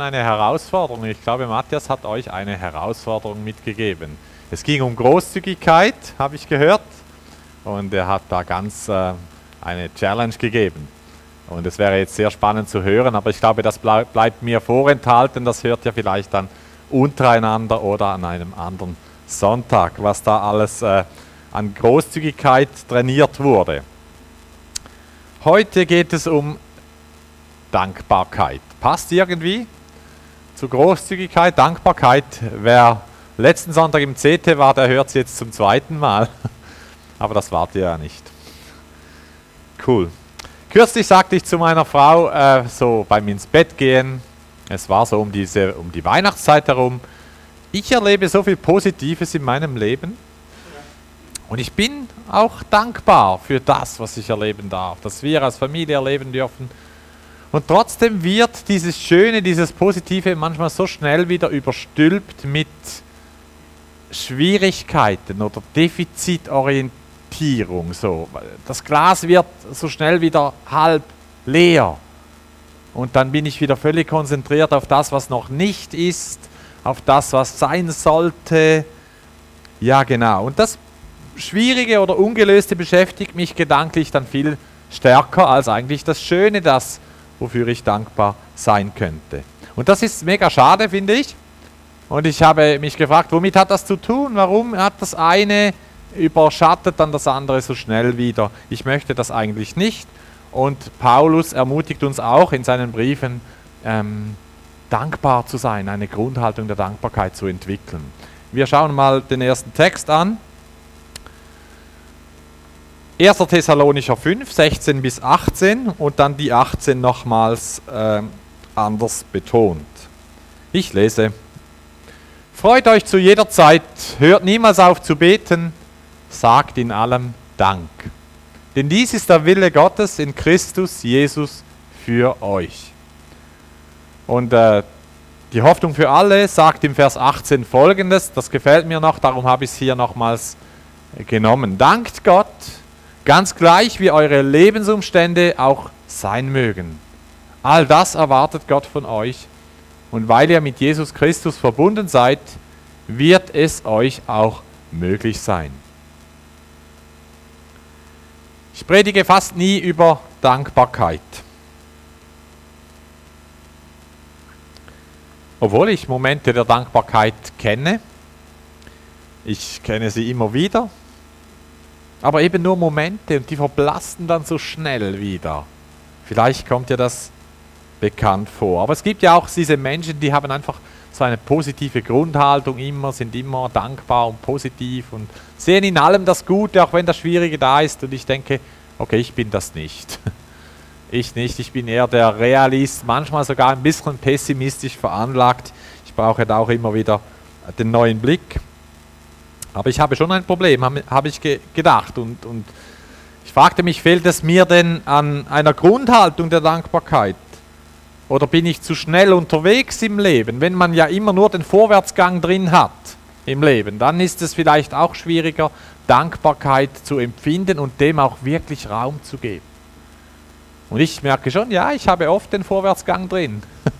eine Herausforderung. Ich glaube, Matthias hat euch eine Herausforderung mitgegeben. Es ging um Großzügigkeit, habe ich gehört. Und er hat da ganz äh, eine Challenge gegeben. Und es wäre jetzt sehr spannend zu hören, aber ich glaube, das bleib, bleibt mir vorenthalten. Das hört ihr vielleicht dann untereinander oder an einem anderen Sonntag, was da alles äh, an Großzügigkeit trainiert wurde. Heute geht es um Dankbarkeit. Passt irgendwie? Zu Großzügigkeit, Dankbarkeit. Wer letzten Sonntag im CT war, der hört es jetzt zum zweiten Mal. Aber das wart ihr ja nicht. Cool. Kürzlich sagte ich zu meiner Frau, äh, so beim ins Bett gehen, es war so um, diese, um die Weihnachtszeit herum, ich erlebe so viel Positives in meinem Leben. Und ich bin auch dankbar für das, was ich erleben darf, dass wir als Familie erleben dürfen und trotzdem wird dieses Schöne, dieses Positive manchmal so schnell wieder überstülpt mit Schwierigkeiten oder Defizitorientierung. So. Das Glas wird so schnell wieder halb leer. Und dann bin ich wieder völlig konzentriert auf das, was noch nicht ist, auf das, was sein sollte. Ja, genau. Und das Schwierige oder Ungelöste beschäftigt mich gedanklich dann viel stärker als eigentlich das Schöne, das wofür ich dankbar sein könnte. Und das ist mega schade, finde ich. Und ich habe mich gefragt, womit hat das zu tun? Warum hat das eine überschattet dann das andere so schnell wieder? Ich möchte das eigentlich nicht. Und Paulus ermutigt uns auch in seinen Briefen, ähm, dankbar zu sein, eine Grundhaltung der Dankbarkeit zu entwickeln. Wir schauen mal den ersten Text an. 1. Thessalonicher 5, 16 bis 18 und dann die 18 nochmals äh, anders betont. Ich lese. Freut euch zu jeder Zeit, hört niemals auf zu beten, sagt in allem Dank. Denn dies ist der Wille Gottes in Christus Jesus für euch. Und äh, die Hoffnung für alle sagt im Vers 18 folgendes, das gefällt mir noch, darum habe ich es hier nochmals genommen. Dankt Gott ganz gleich wie eure Lebensumstände auch sein mögen. All das erwartet Gott von euch und weil ihr mit Jesus Christus verbunden seid, wird es euch auch möglich sein. Ich predige fast nie über Dankbarkeit. Obwohl ich Momente der Dankbarkeit kenne. Ich kenne sie immer wieder aber eben nur Momente und die verblassen dann so schnell wieder. Vielleicht kommt dir das bekannt vor. Aber es gibt ja auch diese Menschen, die haben einfach so eine positive Grundhaltung immer, sind immer dankbar und positiv und sehen in allem das Gute, auch wenn das Schwierige da ist. Und ich denke, okay, ich bin das nicht. Ich nicht, ich bin eher der Realist, manchmal sogar ein bisschen pessimistisch veranlagt. Ich brauche da auch immer wieder den neuen Blick. Aber ich habe schon ein Problem, habe hab ich ge gedacht. Und, und ich fragte mich, fehlt es mir denn an einer Grundhaltung der Dankbarkeit? Oder bin ich zu schnell unterwegs im Leben? Wenn man ja immer nur den Vorwärtsgang drin hat im Leben, dann ist es vielleicht auch schwieriger, Dankbarkeit zu empfinden und dem auch wirklich Raum zu geben. Und ich merke schon, ja, ich habe oft den Vorwärtsgang drin.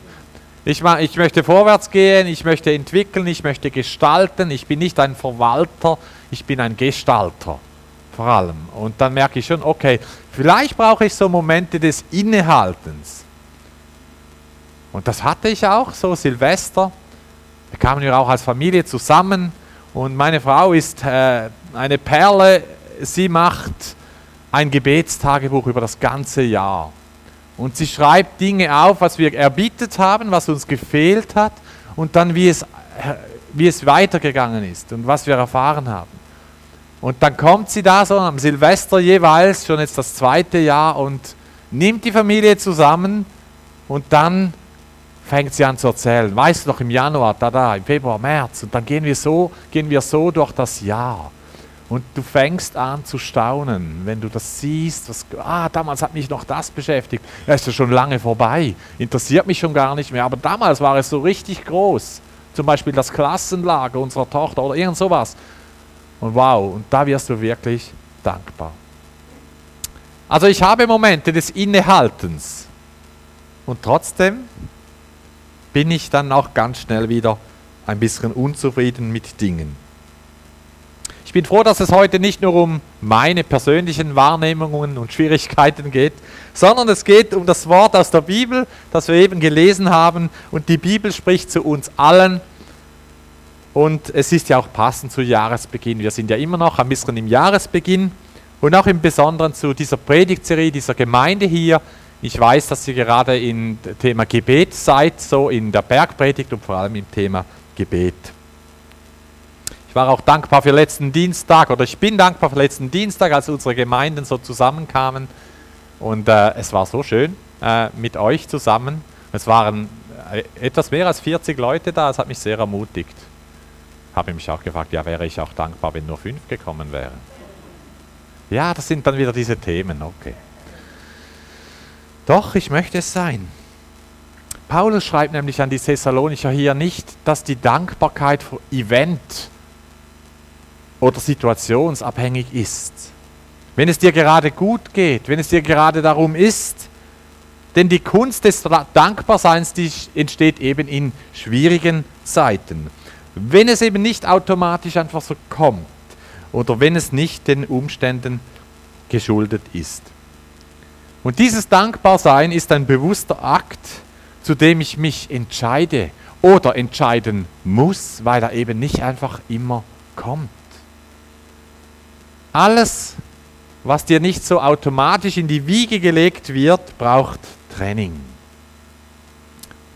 Ich, ich möchte vorwärts gehen, ich möchte entwickeln, ich möchte gestalten. Ich bin nicht ein Verwalter, ich bin ein Gestalter vor allem. Und dann merke ich schon, okay, vielleicht brauche ich so Momente des Innehaltens. Und das hatte ich auch, so Silvester. Da kamen wir auch als Familie zusammen und meine Frau ist äh, eine Perle. Sie macht ein Gebetstagebuch über das ganze Jahr. Und sie schreibt Dinge auf, was wir erbittet haben, was uns gefehlt hat und dann wie es, wie es weitergegangen ist und was wir erfahren haben. Und dann kommt sie da so am Silvester jeweils, schon jetzt das zweite Jahr, und nimmt die Familie zusammen und dann fängt sie an zu erzählen. Weißt du noch im Januar, da, da, im Februar, März, und dann gehen wir so, gehen wir so durch das Jahr. Und du fängst an zu staunen, wenn du das siehst, was, ah, damals hat mich noch das beschäftigt. Ja, ist ja schon lange vorbei, interessiert mich schon gar nicht mehr. Aber damals war es so richtig groß. Zum Beispiel das Klassenlager unserer Tochter oder irgend sowas. Und wow, und da wirst du wirklich dankbar. Also ich habe Momente des Innehaltens. Und trotzdem bin ich dann auch ganz schnell wieder ein bisschen unzufrieden mit Dingen. Ich bin froh, dass es heute nicht nur um meine persönlichen Wahrnehmungen und Schwierigkeiten geht, sondern es geht um das Wort aus der Bibel, das wir eben gelesen haben. Und die Bibel spricht zu uns allen. Und es ist ja auch passend zu Jahresbeginn. Wir sind ja immer noch ein bisschen im Jahresbeginn und auch im Besonderen zu dieser Predigtserie, dieser Gemeinde hier. Ich weiß, dass ihr gerade im Thema Gebet seid, so in der Bergpredigt und vor allem im Thema Gebet. Ich war auch dankbar für letzten Dienstag oder ich bin dankbar für letzten Dienstag, als unsere Gemeinden so zusammenkamen. Und äh, es war so schön äh, mit euch zusammen. Es waren äh, etwas mehr als 40 Leute da, es hat mich sehr ermutigt. Habe mich auch gefragt, ja, wäre ich auch dankbar, wenn nur fünf gekommen wären. Ja, das sind dann wieder diese Themen, okay. Doch, ich möchte es sein. Paulus schreibt nämlich an die Thessalonicher hier nicht, dass die Dankbarkeit für Event oder situationsabhängig ist. Wenn es dir gerade gut geht, wenn es dir gerade darum ist, denn die Kunst des Dankbarseins, die entsteht eben in schwierigen Zeiten. Wenn es eben nicht automatisch einfach so kommt oder wenn es nicht den Umständen geschuldet ist. Und dieses Dankbarsein ist ein bewusster Akt, zu dem ich mich entscheide oder entscheiden muss, weil er eben nicht einfach immer kommt. Alles, was dir nicht so automatisch in die Wiege gelegt wird, braucht Training.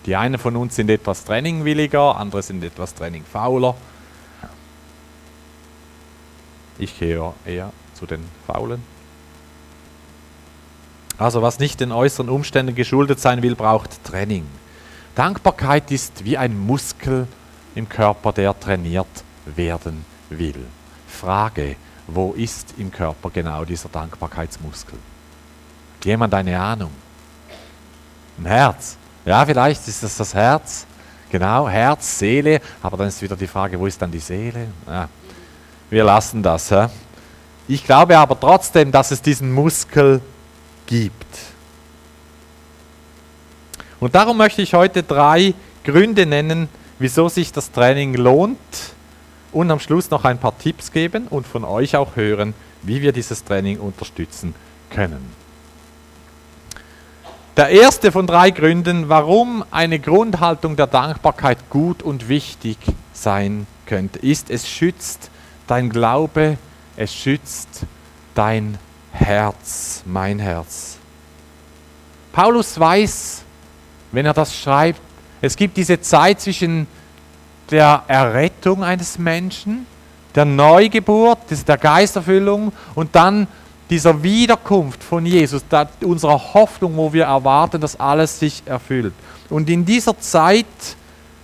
Die einen von uns sind etwas trainingwilliger, andere sind etwas trainingfauler. Ich gehöre eher zu den Faulen. Also was nicht den äußeren Umständen geschuldet sein will, braucht Training. Dankbarkeit ist wie ein Muskel im Körper, der trainiert werden will. Frage, wo ist im Körper genau dieser Dankbarkeitsmuskel? Hat jemand eine Ahnung? Im Herz. Ja, vielleicht ist es das Herz. Genau, Herz, Seele. Aber dann ist wieder die Frage, wo ist dann die Seele? Ja, wir lassen das. Ja. Ich glaube aber trotzdem, dass es diesen Muskel gibt. Und darum möchte ich heute drei Gründe nennen, wieso sich das Training lohnt und am Schluss noch ein paar Tipps geben und von euch auch hören, wie wir dieses Training unterstützen können. Der erste von drei Gründen, warum eine Grundhaltung der Dankbarkeit gut und wichtig sein könnte, ist, es schützt dein Glaube, es schützt dein Herz, mein Herz. Paulus weiß, wenn er das schreibt, es gibt diese Zeit zwischen der Errettung eines Menschen, der Neugeburt, der Geisterfüllung und dann dieser Wiederkunft von Jesus, unserer Hoffnung, wo wir erwarten, dass alles sich erfüllt. Und in dieser Zeit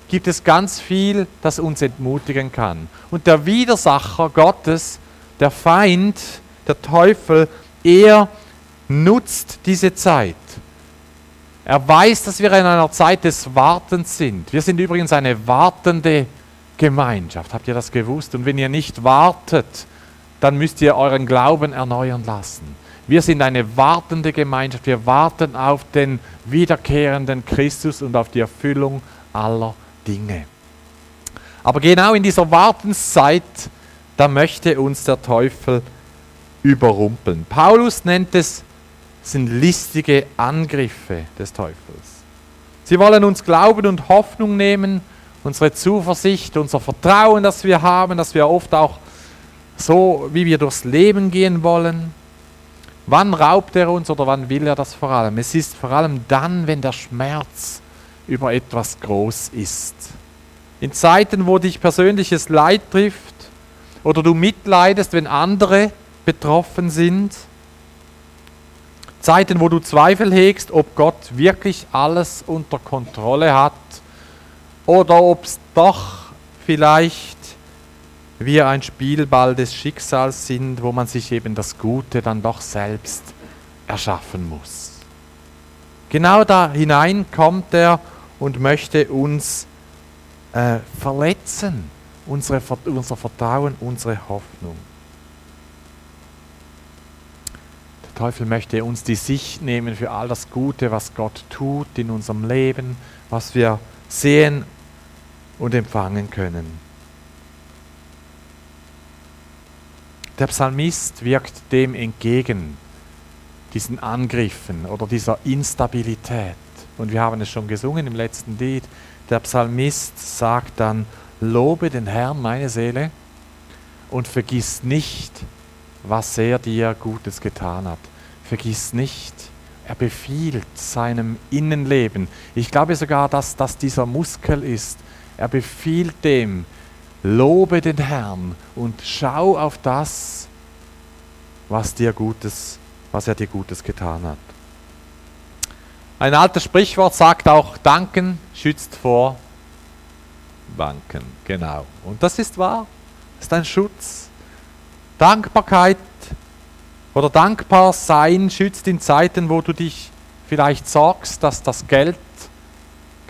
gibt es ganz viel, das uns entmutigen kann. Und der Widersacher Gottes, der Feind, der Teufel, er nutzt diese Zeit er weiß, dass wir in einer Zeit des Wartens sind. Wir sind übrigens eine wartende Gemeinschaft. Habt ihr das gewusst? Und wenn ihr nicht wartet, dann müsst ihr euren Glauben erneuern lassen. Wir sind eine wartende Gemeinschaft. Wir warten auf den wiederkehrenden Christus und auf die Erfüllung aller Dinge. Aber genau in dieser Wartenszeit, da möchte uns der Teufel überrumpeln. Paulus nennt es sind listige Angriffe des Teufels. Sie wollen uns Glauben und Hoffnung nehmen, unsere Zuversicht, unser Vertrauen, das wir haben, dass wir oft auch so, wie wir durchs Leben gehen wollen. Wann raubt er uns oder wann will er das vor allem? Es ist vor allem dann, wenn der Schmerz über etwas groß ist. In Zeiten, wo dich persönliches Leid trifft oder du mitleidest, wenn andere betroffen sind, Zeiten, wo du Zweifel hegst, ob Gott wirklich alles unter Kontrolle hat oder ob es doch vielleicht wir ein Spielball des Schicksals sind, wo man sich eben das Gute dann doch selbst erschaffen muss. Genau da hinein kommt er und möchte uns äh, verletzen, unsere, unser Vertrauen, unsere Hoffnung. Teufel möchte uns die Sicht nehmen für all das Gute, was Gott tut in unserem Leben, was wir sehen und empfangen können. Der Psalmist wirkt dem entgegen, diesen Angriffen oder dieser Instabilität. Und wir haben es schon gesungen im letzten Lied. Der Psalmist sagt dann, lobe den Herrn, meine Seele, und vergiss nicht, was er dir Gutes getan hat. Vergiss nicht, er befiehlt seinem Innenleben. Ich glaube sogar, dass das dieser Muskel ist. Er befiehlt dem, Lobe den Herrn und schau auf das, was dir Gutes, was er dir Gutes getan hat. Ein altes Sprichwort sagt auch, Danken schützt vor Banken. Genau. Und das ist wahr. Das ist ein Schutz. Dankbarkeit oder dankbar sein schützt in Zeiten, wo du dich vielleicht sorgst, dass das Geld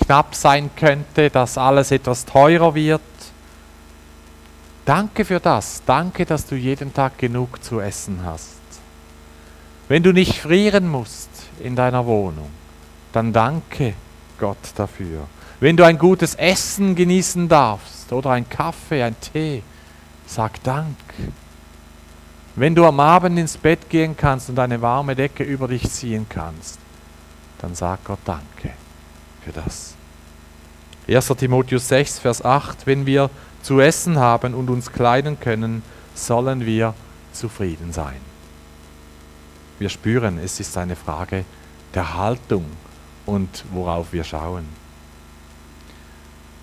knapp sein könnte, dass alles etwas teurer wird Danke für das. Danke, dass du jeden Tag genug zu essen hast. Wenn du nicht frieren musst in deiner Wohnung, dann danke Gott dafür. Wenn du ein gutes Essen genießen darfst oder ein Kaffee, ein Tee, sag Dank. Wenn du am Abend ins Bett gehen kannst und eine warme Decke über dich ziehen kannst, dann sag Gott Danke für das. 1. Timotheus 6, Vers 8, wenn wir zu essen haben und uns kleiden können, sollen wir zufrieden sein. Wir spüren, es ist eine Frage der Haltung und worauf wir schauen.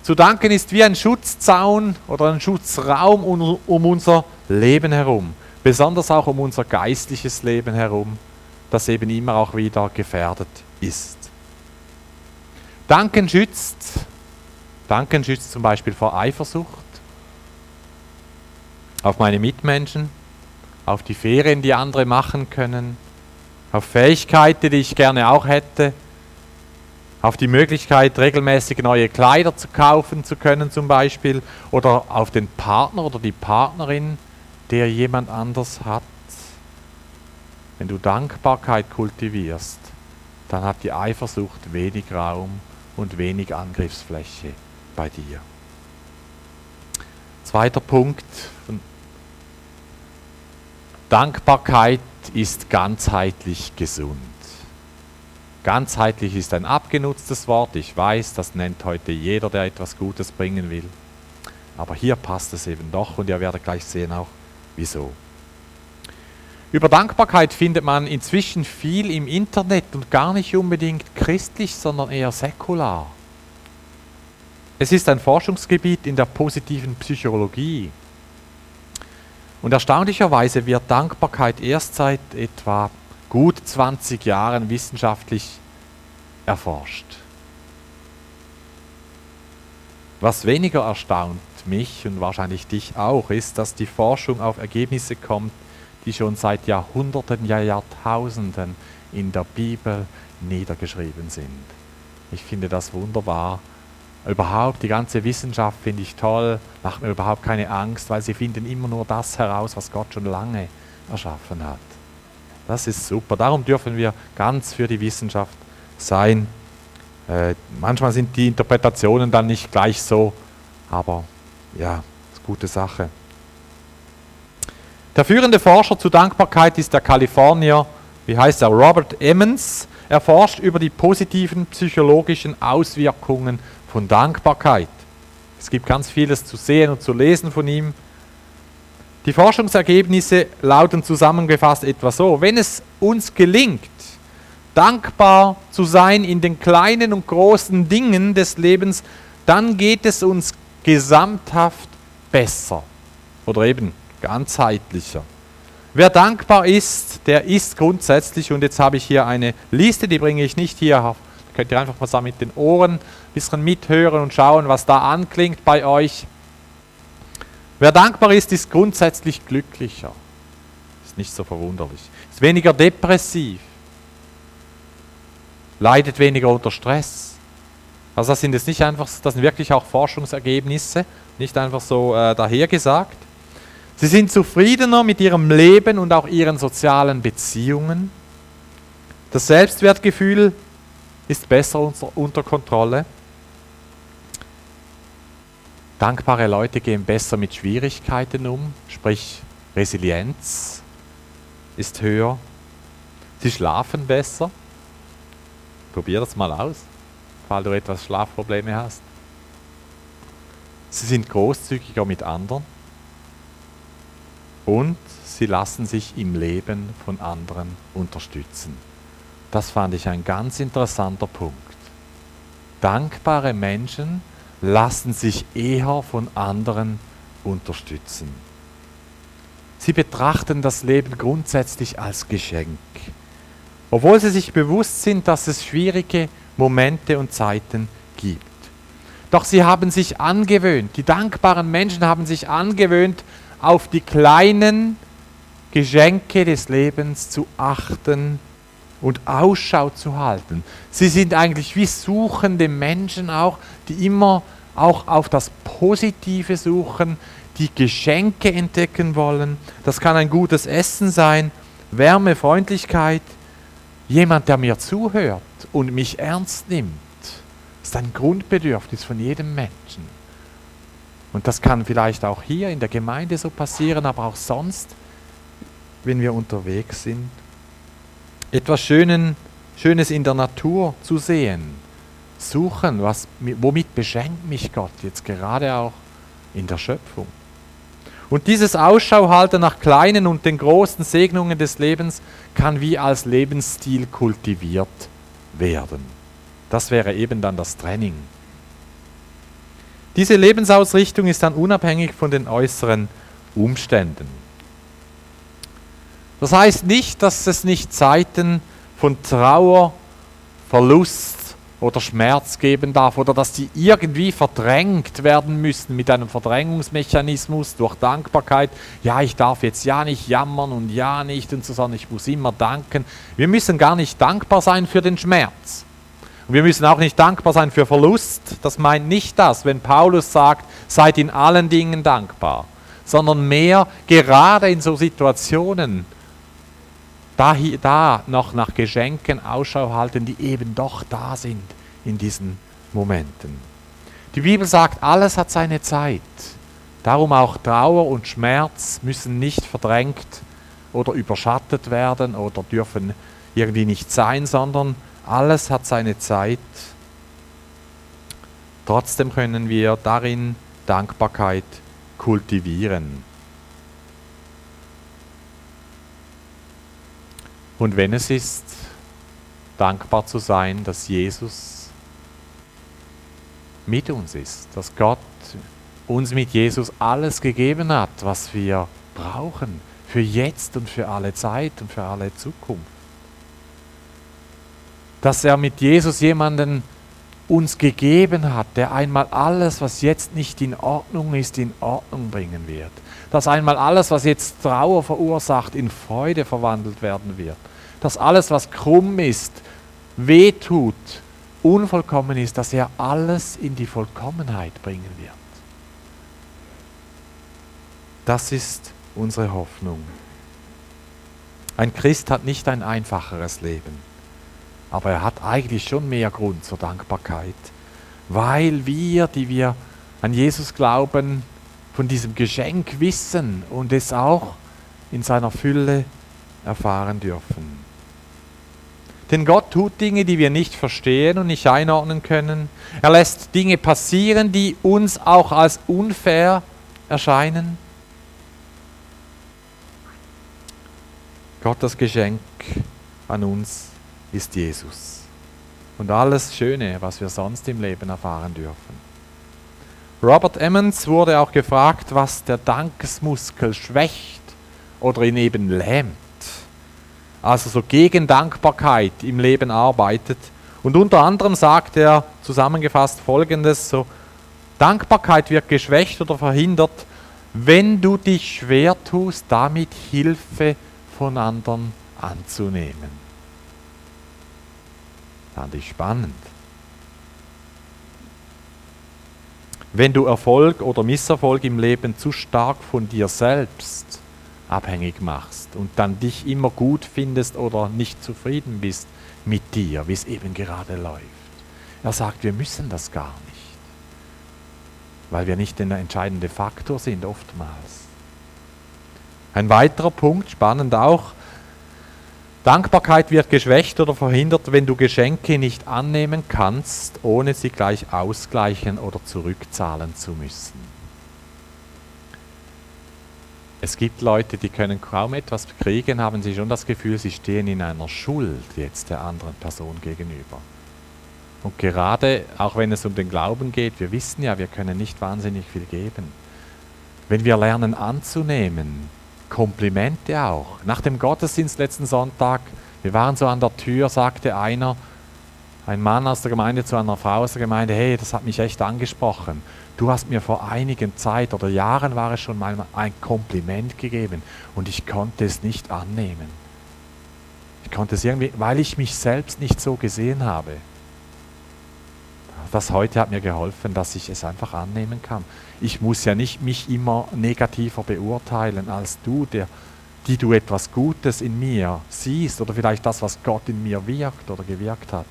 Zu danken ist wie ein Schutzzaun oder ein Schutzraum um, um unser Leben herum, besonders auch um unser geistliches Leben herum, das eben immer auch wieder gefährdet ist. Danken schützt, Danken schützt zum Beispiel vor Eifersucht, auf meine Mitmenschen, auf die Ferien, die andere machen können, auf Fähigkeiten, die ich gerne auch hätte, auf die Möglichkeit, regelmäßig neue Kleider zu kaufen zu können zum Beispiel, oder auf den Partner oder die Partnerin, der jemand anders hat. Wenn du Dankbarkeit kultivierst, dann hat die Eifersucht wenig Raum und wenig Angriffsfläche bei dir. Zweiter Punkt, Dankbarkeit ist ganzheitlich gesund. Ganzheitlich ist ein abgenutztes Wort. Ich weiß, das nennt heute jeder, der etwas Gutes bringen will. Aber hier passt es eben doch und ihr werdet gleich sehen auch, wieso. Über Dankbarkeit findet man inzwischen viel im Internet und gar nicht unbedingt christlich, sondern eher säkular. Es ist ein Forschungsgebiet in der positiven Psychologie. Und erstaunlicherweise wird Dankbarkeit erst seit etwa gut 20 Jahren wissenschaftlich erforscht. Was weniger erstaunt mich und wahrscheinlich dich auch, ist, dass die Forschung auf Ergebnisse kommt, die schon seit Jahrhunderten, ja Jahrtausenden in der Bibel niedergeschrieben sind. Ich finde das wunderbar Überhaupt die ganze Wissenschaft finde ich toll, macht mir überhaupt keine Angst, weil sie finden immer nur das heraus, was Gott schon lange erschaffen hat. Das ist super. Darum dürfen wir ganz für die Wissenschaft sein. Äh, manchmal sind die Interpretationen dann nicht gleich so, aber ja, ist gute Sache. Der führende Forscher zu Dankbarkeit ist der Kalifornier, wie heißt er, Robert Emmons. Er forscht über die positiven psychologischen Auswirkungen von Dankbarkeit. Es gibt ganz vieles zu sehen und zu lesen von ihm. Die Forschungsergebnisse lauten zusammengefasst etwa so, wenn es uns gelingt, dankbar zu sein in den kleinen und großen Dingen des Lebens, dann geht es uns gesamthaft besser oder eben ganzheitlicher. Wer dankbar ist, der ist grundsätzlich, und jetzt habe ich hier eine Liste, die bringe ich nicht hier Könnt ihr einfach mal mit den Ohren ein bisschen mithören und schauen, was da anklingt bei euch. Wer dankbar ist, ist grundsätzlich glücklicher. Ist nicht so verwunderlich. Ist weniger depressiv. Leidet weniger unter Stress. Also das sind jetzt nicht einfach, das sind wirklich auch Forschungsergebnisse, nicht einfach so äh, dahergesagt. Sie sind zufriedener mit ihrem Leben und auch ihren sozialen Beziehungen. Das Selbstwertgefühl ist besser unter Kontrolle. Dankbare Leute gehen besser mit Schwierigkeiten um, sprich Resilienz ist höher. Sie schlafen besser. Probier das mal aus, falls du etwas Schlafprobleme hast. Sie sind großzügiger mit anderen und sie lassen sich im Leben von anderen unterstützen. Das fand ich ein ganz interessanter Punkt. Dankbare Menschen lassen sich eher von anderen unterstützen. Sie betrachten das Leben grundsätzlich als Geschenk, obwohl sie sich bewusst sind, dass es schwierige Momente und Zeiten gibt. Doch sie haben sich angewöhnt, die dankbaren Menschen haben sich angewöhnt, auf die kleinen Geschenke des Lebens zu achten und Ausschau zu halten. Sie sind eigentlich wie suchende Menschen auch, die immer auch auf das Positive suchen, die Geschenke entdecken wollen. Das kann ein gutes Essen sein, Wärme, Freundlichkeit, jemand, der mir zuhört und mich ernst nimmt. Ist ein Grundbedürfnis von jedem Menschen. Und das kann vielleicht auch hier in der Gemeinde so passieren, aber auch sonst, wenn wir unterwegs sind. Etwas Schönen, Schönes in der Natur zu sehen. Suchen, was, womit beschenkt mich Gott jetzt gerade auch in der Schöpfung. Und dieses Ausschau halten nach kleinen und den großen Segnungen des Lebens kann wie als Lebensstil kultiviert werden. Das wäre eben dann das Training. Diese Lebensausrichtung ist dann unabhängig von den äußeren Umständen. Das heißt nicht, dass es nicht Zeiten von Trauer, Verlust, oder Schmerz geben darf oder dass die irgendwie verdrängt werden müssen mit einem Verdrängungsmechanismus durch Dankbarkeit. Ja, ich darf jetzt ja nicht jammern und ja nicht und so, sondern ich muss immer danken. Wir müssen gar nicht dankbar sein für den Schmerz. Und wir müssen auch nicht dankbar sein für Verlust. Das meint nicht das, wenn Paulus sagt, seid in allen Dingen dankbar, sondern mehr gerade in so Situationen, da, da noch nach Geschenken Ausschau halten, die eben doch da sind in diesen Momenten. Die Bibel sagt, alles hat seine Zeit. Darum auch Trauer und Schmerz müssen nicht verdrängt oder überschattet werden oder dürfen irgendwie nicht sein, sondern alles hat seine Zeit. Trotzdem können wir darin Dankbarkeit kultivieren. Und wenn es ist, dankbar zu sein, dass Jesus mit uns ist, dass Gott uns mit Jesus alles gegeben hat, was wir brauchen, für jetzt und für alle Zeit und für alle Zukunft. Dass er mit Jesus jemanden uns gegeben hat, der einmal alles, was jetzt nicht in Ordnung ist, in Ordnung bringen wird. Dass einmal alles, was jetzt Trauer verursacht, in Freude verwandelt werden wird. Dass alles, was krumm ist, wehtut, unvollkommen ist, dass er alles in die Vollkommenheit bringen wird. Das ist unsere Hoffnung. Ein Christ hat nicht ein einfacheres Leben. Aber er hat eigentlich schon mehr Grund zur Dankbarkeit, weil wir, die wir an Jesus glauben, von diesem Geschenk wissen und es auch in seiner Fülle erfahren dürfen. Denn Gott tut Dinge, die wir nicht verstehen und nicht einordnen können. Er lässt Dinge passieren, die uns auch als unfair erscheinen. Gottes Geschenk an uns ist Jesus. Und alles Schöne, was wir sonst im Leben erfahren dürfen. Robert Emmons wurde auch gefragt, was der Dankesmuskel schwächt oder ihn eben lähmt. Also so gegen Dankbarkeit im Leben arbeitet. Und unter anderem sagt er zusammengefasst folgendes: so, Dankbarkeit wird geschwächt oder verhindert, wenn du dich schwer tust, damit Hilfe von anderen anzunehmen. Fand ich spannend. Wenn du Erfolg oder Misserfolg im Leben zu stark von dir selbst abhängig machst und dann dich immer gut findest oder nicht zufrieden bist mit dir, wie es eben gerade läuft. Er sagt, wir müssen das gar nicht. weil wir nicht der entscheidende Faktor sind oftmals. Ein weiterer Punkt, spannend auch, Dankbarkeit wird geschwächt oder verhindert, wenn du Geschenke nicht annehmen kannst, ohne sie gleich ausgleichen oder zurückzahlen zu müssen. Es gibt Leute, die können kaum etwas kriegen, haben sie schon das Gefühl, sie stehen in einer Schuld jetzt der anderen Person gegenüber. Und gerade auch wenn es um den Glauben geht, wir wissen ja, wir können nicht wahnsinnig viel geben. Wenn wir lernen anzunehmen, Komplimente auch. Nach dem Gottesdienst letzten Sonntag, wir waren so an der Tür, sagte einer, ein Mann aus der Gemeinde zu einer Frau aus der Gemeinde, hey, das hat mich echt angesprochen. Du hast mir vor einigen Zeit oder Jahren war es schon mal ein Kompliment gegeben und ich konnte es nicht annehmen. Ich konnte es irgendwie, weil ich mich selbst nicht so gesehen habe. Das heute hat mir geholfen, dass ich es einfach annehmen kann. Ich muss ja nicht mich immer negativer beurteilen als du, der, die du etwas Gutes in mir siehst oder vielleicht das, was Gott in mir wirkt oder gewirkt hat.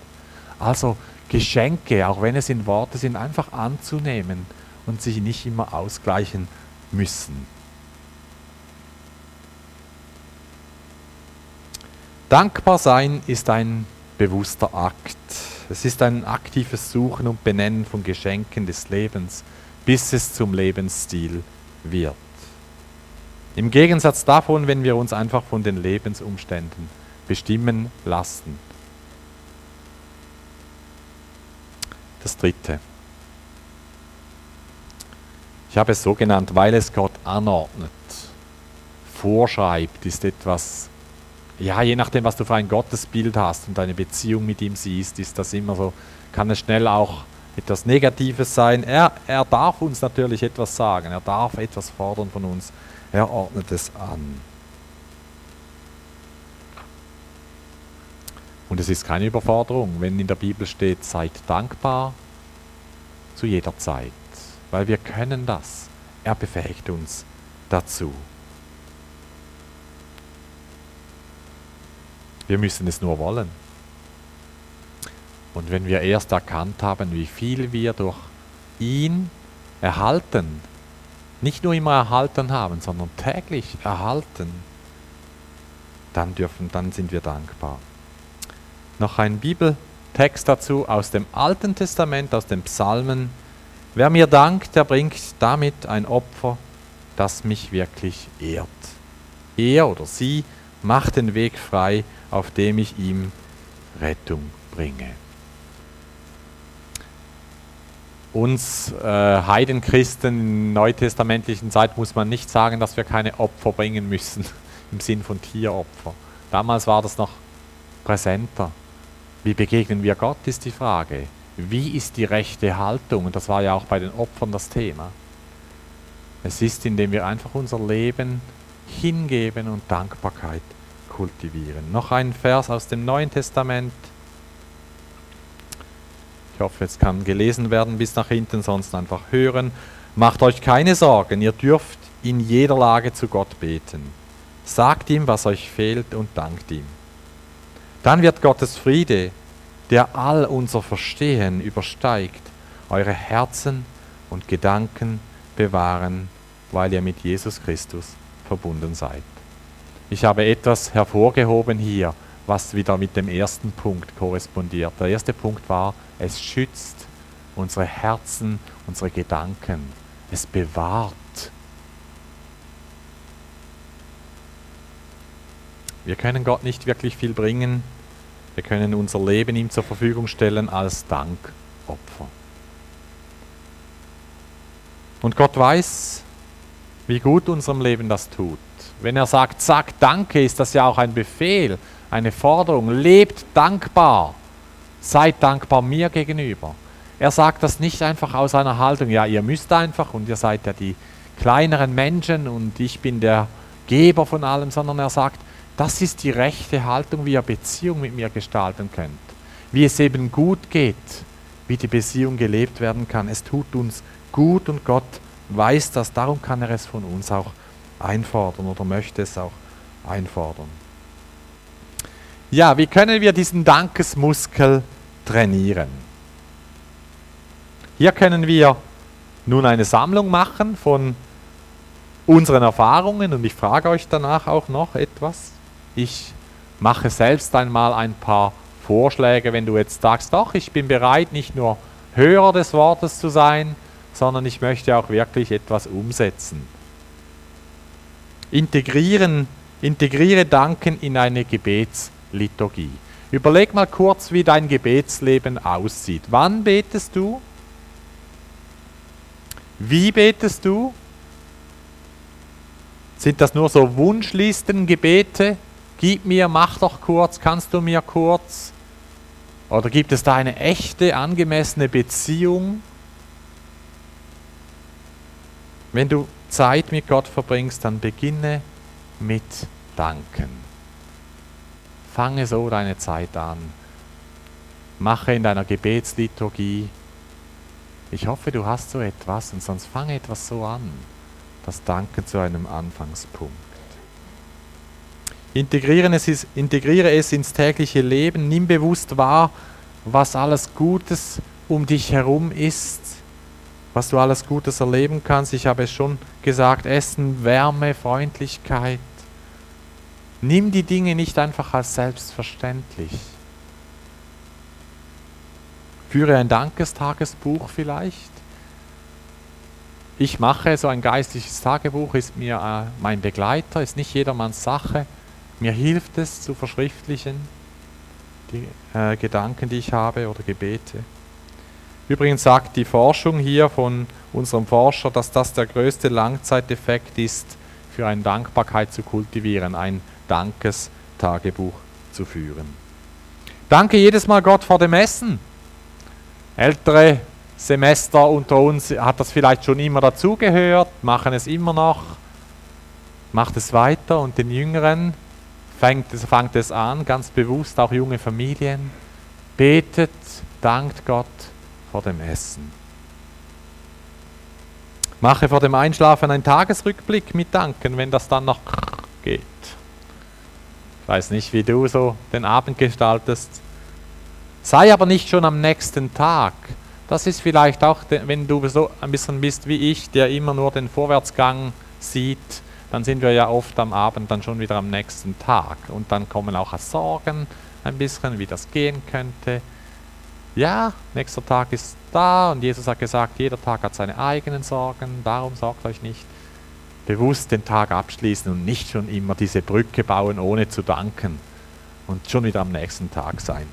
Also Geschenke, auch wenn es in Worte sind, einfach anzunehmen und sich nicht immer ausgleichen müssen. Dankbar sein ist ein bewusster Akt. Es ist ein aktives Suchen und Benennen von Geschenken des Lebens, bis es zum Lebensstil wird. Im Gegensatz davon, wenn wir uns einfach von den Lebensumständen bestimmen lassen. Das dritte. Ich habe es so genannt, weil es Gott anordnet, vorschreibt, ist etwas ja, je nachdem, was du für ein Gottesbild hast und deine Beziehung mit ihm siehst, ist das immer so, kann es schnell auch etwas Negatives sein. Er, er darf uns natürlich etwas sagen, er darf etwas fordern von uns, er ordnet es an. Und es ist keine Überforderung, wenn in der Bibel steht, seid dankbar zu jeder Zeit, weil wir können das. Er befähigt uns dazu. Wir müssen es nur wollen. Und wenn wir erst erkannt haben, wie viel wir durch ihn erhalten, nicht nur immer erhalten haben, sondern täglich erhalten, dann dürfen, dann sind wir dankbar. Noch ein Bibeltext dazu aus dem Alten Testament, aus den Psalmen. Wer mir dankt, der bringt damit ein Opfer, das mich wirklich ehrt. Er oder sie macht den Weg frei auf dem ich ihm Rettung bringe. Uns äh, Heidenchristen in neutestamentlichen Zeit muss man nicht sagen, dass wir keine Opfer bringen müssen, im Sinn von Tieropfer. Damals war das noch präsenter. Wie begegnen wir Gott, ist die Frage. Wie ist die rechte Haltung? Und das war ja auch bei den Opfern das Thema. Es ist, indem wir einfach unser Leben hingeben und Dankbarkeit kultivieren. Noch ein Vers aus dem Neuen Testament. Ich hoffe, es kann gelesen werden bis nach hinten, sonst einfach hören. Macht euch keine Sorgen, ihr dürft in jeder Lage zu Gott beten. Sagt ihm, was euch fehlt und dankt ihm. Dann wird Gottes Friede, der all unser Verstehen übersteigt, eure Herzen und Gedanken bewahren, weil ihr mit Jesus Christus verbunden seid. Ich habe etwas hervorgehoben hier, was wieder mit dem ersten Punkt korrespondiert. Der erste Punkt war, es schützt unsere Herzen, unsere Gedanken. Es bewahrt. Wir können Gott nicht wirklich viel bringen. Wir können unser Leben ihm zur Verfügung stellen als Dankopfer. Und Gott weiß, wie gut unserem Leben das tut. Wenn er sagt, sag Danke, ist das ja auch ein Befehl, eine Forderung. Lebt dankbar. Seid dankbar mir gegenüber. Er sagt das nicht einfach aus einer Haltung, ja, ihr müsst einfach und ihr seid ja die kleineren Menschen und ich bin der Geber von allem, sondern er sagt, das ist die rechte Haltung, wie ihr Beziehung mit mir gestalten könnt. Wie es eben gut geht, wie die Beziehung gelebt werden kann. Es tut uns gut und Gott weiß das, darum kann er es von uns auch einfordern oder möchte es auch einfordern. Ja, wie können wir diesen Dankesmuskel trainieren? Hier können wir nun eine Sammlung machen von unseren Erfahrungen und ich frage euch danach auch noch etwas. Ich mache selbst einmal ein paar Vorschläge, wenn du jetzt sagst, doch, ich bin bereit, nicht nur Hörer des Wortes zu sein, sondern ich möchte auch wirklich etwas umsetzen. Integrieren, integriere Danken in eine Gebetsliturgie. Überleg mal kurz, wie dein Gebetsleben aussieht. Wann betest du? Wie betest du? Sind das nur so Wunschlistengebete? Gib mir, mach doch kurz, kannst du mir kurz? Oder gibt es da eine echte, angemessene Beziehung? Wenn du Zeit mit Gott verbringst, dann beginne mit Danken. Fange so deine Zeit an. Mache in deiner Gebetsliturgie. Ich hoffe, du hast so etwas und sonst fange etwas so an. Das Danken zu einem Anfangspunkt. Integrieren es ist, integriere es ins tägliche Leben. Nimm bewusst wahr, was alles Gutes um dich herum ist, was du alles Gutes erleben kannst. Ich habe es schon gesagt, Essen, Wärme, Freundlichkeit. Nimm die Dinge nicht einfach als selbstverständlich. Führe ein Dankestagesbuch vielleicht. Ich mache so ein geistliches Tagebuch, ist mir äh, mein Begleiter, ist nicht jedermanns Sache. Mir hilft es zu verschriftlichen, die äh, Gedanken, die ich habe oder Gebete. Übrigens sagt die Forschung hier von unserem Forscher, dass das der größte Langzeiteffekt ist, für eine Dankbarkeit zu kultivieren, ein Dankestagebuch zu führen. Danke jedes Mal Gott vor dem Essen. Ältere Semester unter uns hat das vielleicht schon immer dazugehört, machen es immer noch, macht es weiter und den Jüngeren fängt es, fängt es an, ganz bewusst, auch junge Familien, betet, dankt Gott vor dem Essen. Mache vor dem Einschlafen einen Tagesrückblick mit Danken, wenn das dann noch geht. Ich weiß nicht, wie du so den Abend gestaltest. Sei aber nicht schon am nächsten Tag. Das ist vielleicht auch, wenn du so ein bisschen bist wie ich, der immer nur den Vorwärtsgang sieht, dann sind wir ja oft am Abend dann schon wieder am nächsten Tag. Und dann kommen auch Sorgen ein bisschen, wie das gehen könnte. Ja, nächster Tag ist da und Jesus hat gesagt, jeder Tag hat seine eigenen Sorgen, darum sorgt euch nicht. Bewusst den Tag abschließen und nicht schon immer diese Brücke bauen, ohne zu danken und schon wieder am nächsten Tag sein.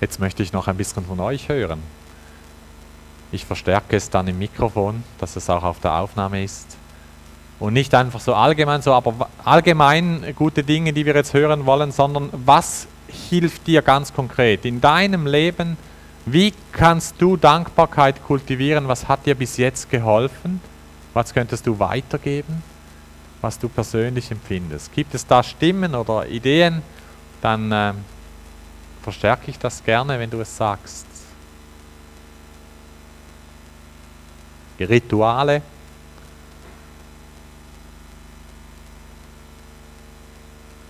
Jetzt möchte ich noch ein bisschen von euch hören. Ich verstärke es dann im Mikrofon, dass es auch auf der Aufnahme ist. Und nicht einfach so allgemein, so aber allgemein gute Dinge, die wir jetzt hören wollen, sondern was hilft dir ganz konkret in deinem Leben? Wie kannst du Dankbarkeit kultivieren? Was hat dir bis jetzt geholfen? Was könntest du weitergeben, was du persönlich empfindest? Gibt es da Stimmen oder Ideen? Dann äh, verstärke ich das gerne, wenn du es sagst. Rituale.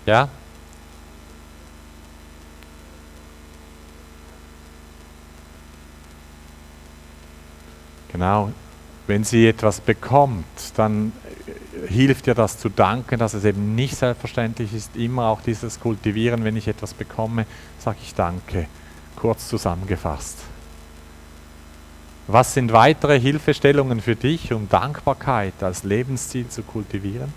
Ja? Genau. Wenn sie etwas bekommt, dann hilft ihr das zu danken, dass es eben nicht selbstverständlich ist. Immer auch dieses Kultivieren, wenn ich etwas bekomme, sage ich Danke. Kurz zusammengefasst. Was sind weitere Hilfestellungen für dich, um Dankbarkeit als Lebensziel zu kultivieren?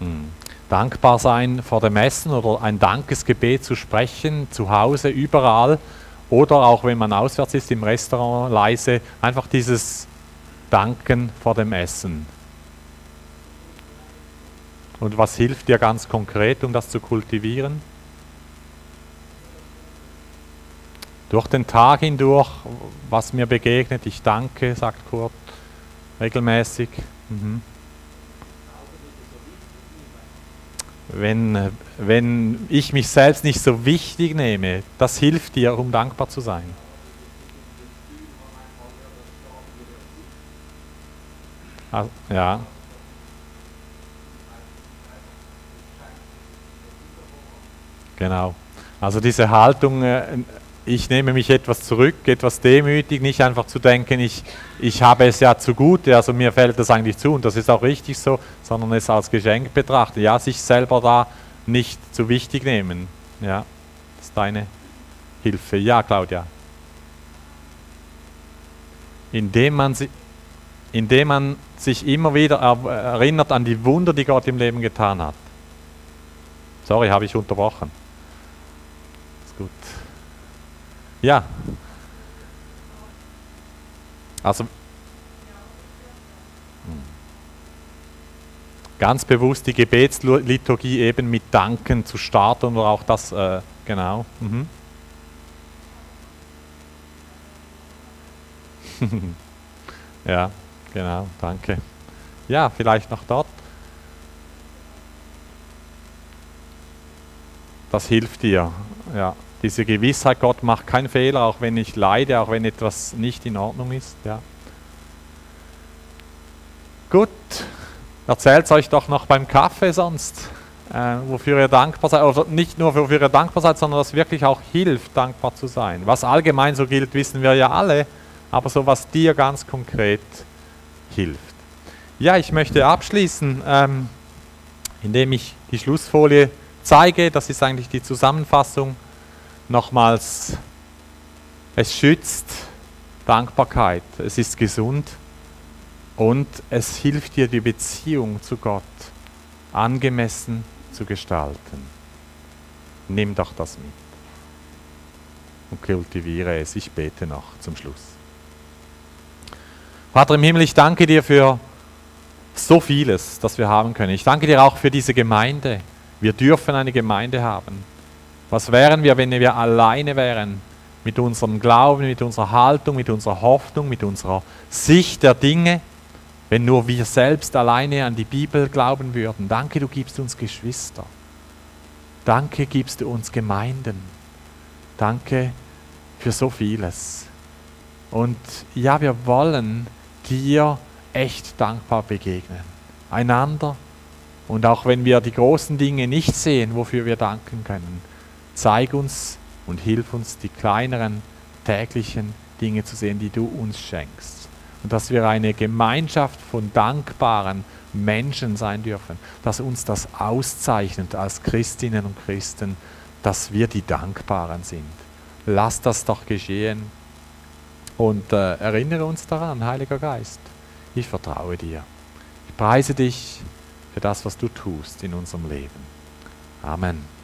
Hm. Dankbar sein vor dem Essen oder ein Dankesgebet zu sprechen, zu Hause, überall oder auch wenn man auswärts ist im Restaurant leise, einfach dieses Danken vor dem Essen. Und was hilft dir ganz konkret, um das zu kultivieren? Durch den Tag hindurch, was mir begegnet, ich danke, sagt Kurt, regelmäßig. Mhm. Wenn, wenn ich mich selbst nicht so wichtig nehme, das hilft dir, um dankbar zu sein. Ah, ja. Genau. Also diese Haltung, äh, ich nehme mich etwas zurück, etwas demütig, nicht einfach zu denken, ich, ich habe es ja zu gut, also mir fällt das eigentlich zu und das ist auch richtig so, sondern es als Geschenk betrachten. Ja, sich selber da nicht zu wichtig nehmen. Ja, das ist deine Hilfe. Ja, Claudia. Indem man, indem man sich immer wieder erinnert an die Wunder, die Gott im Leben getan hat. Sorry, habe ich unterbrochen. Ist gut. Ja. Also hm. ganz bewusst die Gebetsliturgie eben mit Danken zu starten oder auch das, äh, genau. Mhm. ja, genau, danke. Ja, vielleicht noch dort. Das hilft dir, ja. Diese Gewissheit, Gott macht keinen Fehler, auch wenn ich leide, auch wenn etwas nicht in Ordnung ist. Ja. Gut, erzählt euch doch noch beim Kaffee sonst, äh, wofür ihr dankbar seid. Oder nicht nur wofür ihr dankbar seid, sondern was wirklich auch hilft, dankbar zu sein. Was allgemein so gilt, wissen wir ja alle, aber so was dir ganz konkret hilft. Ja, ich möchte abschließen, ähm, indem ich die Schlussfolie zeige. Das ist eigentlich die Zusammenfassung nochmals, es schützt Dankbarkeit, es ist gesund und es hilft dir, die Beziehung zu Gott angemessen zu gestalten. Nimm doch das mit und kultiviere es. Ich bete noch zum Schluss. Vater im Himmel, ich danke dir für so vieles, das wir haben können. Ich danke dir auch für diese Gemeinde. Wir dürfen eine Gemeinde haben. Was wären wir, wenn wir alleine wären mit unserem Glauben, mit unserer Haltung, mit unserer Hoffnung, mit unserer Sicht der Dinge, wenn nur wir selbst alleine an die Bibel glauben würden? Danke, du gibst uns Geschwister. Danke, gibst du uns Gemeinden. Danke für so vieles. Und ja, wir wollen dir echt dankbar begegnen. Einander. Und auch wenn wir die großen Dinge nicht sehen, wofür wir danken können, Zeig uns und hilf uns, die kleineren täglichen Dinge zu sehen, die du uns schenkst. Und dass wir eine Gemeinschaft von dankbaren Menschen sein dürfen, dass uns das auszeichnet als Christinnen und Christen, dass wir die Dankbaren sind. Lass das doch geschehen und äh, erinnere uns daran, Heiliger Geist. Ich vertraue dir. Ich preise dich für das, was du tust in unserem Leben. Amen.